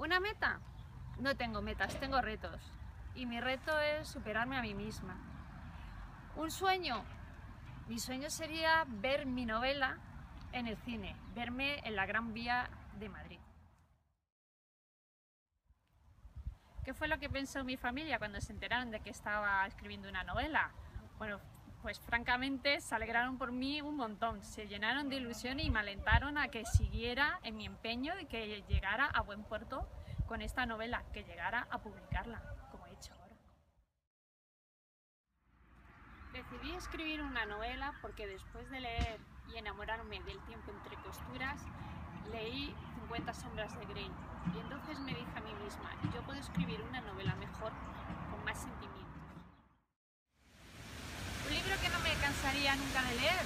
¿Una meta? No tengo metas, tengo retos. Y mi reto es superarme a mí misma. ¿Un sueño? Mi sueño sería ver mi novela en el cine, verme en la Gran Vía de Madrid. ¿Qué fue lo que pensó mi familia cuando se enteraron de que estaba escribiendo una novela? Bueno, pues francamente se alegraron por mí un montón, se llenaron de ilusión y me alentaron a que siguiera en mi empeño y que llegara a buen puerto con esta novela, que llegara a publicarla, como he hecho ahora. Decidí escribir una novela porque después de leer y enamorarme del tiempo entre costuras, leí 50 sombras de Grey y entonces me dije a mí misma, yo puedo escribir una novela mejor, con más sentimientos. Un libro que no me cansaría nunca de leer,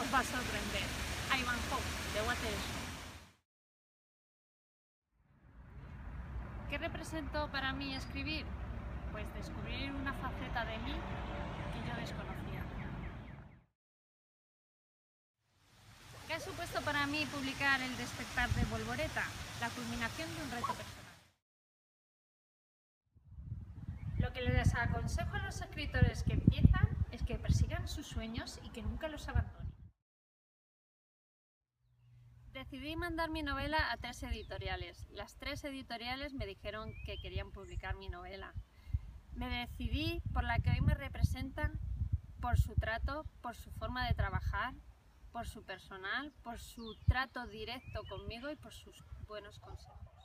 os va a sorprender. Ivanhoe, de Waterloo. ¿Qué representó para mí escribir? Pues descubrir una faceta de mí que yo desconocía. ¿Qué ha supuesto para mí publicar El despertar de Volvoreta? La culminación de un reto personal. Lo que les aconsejo a los escritores que empiezan es que persigan sus sueños y que nunca los abandonen. Decidí mandar mi novela a tres editoriales. Las tres editoriales me dijeron que querían publicar mi novela. Me decidí por la que hoy me representan, por su trato, por su forma de trabajar, por su personal, por su trato directo conmigo y por sus buenos consejos.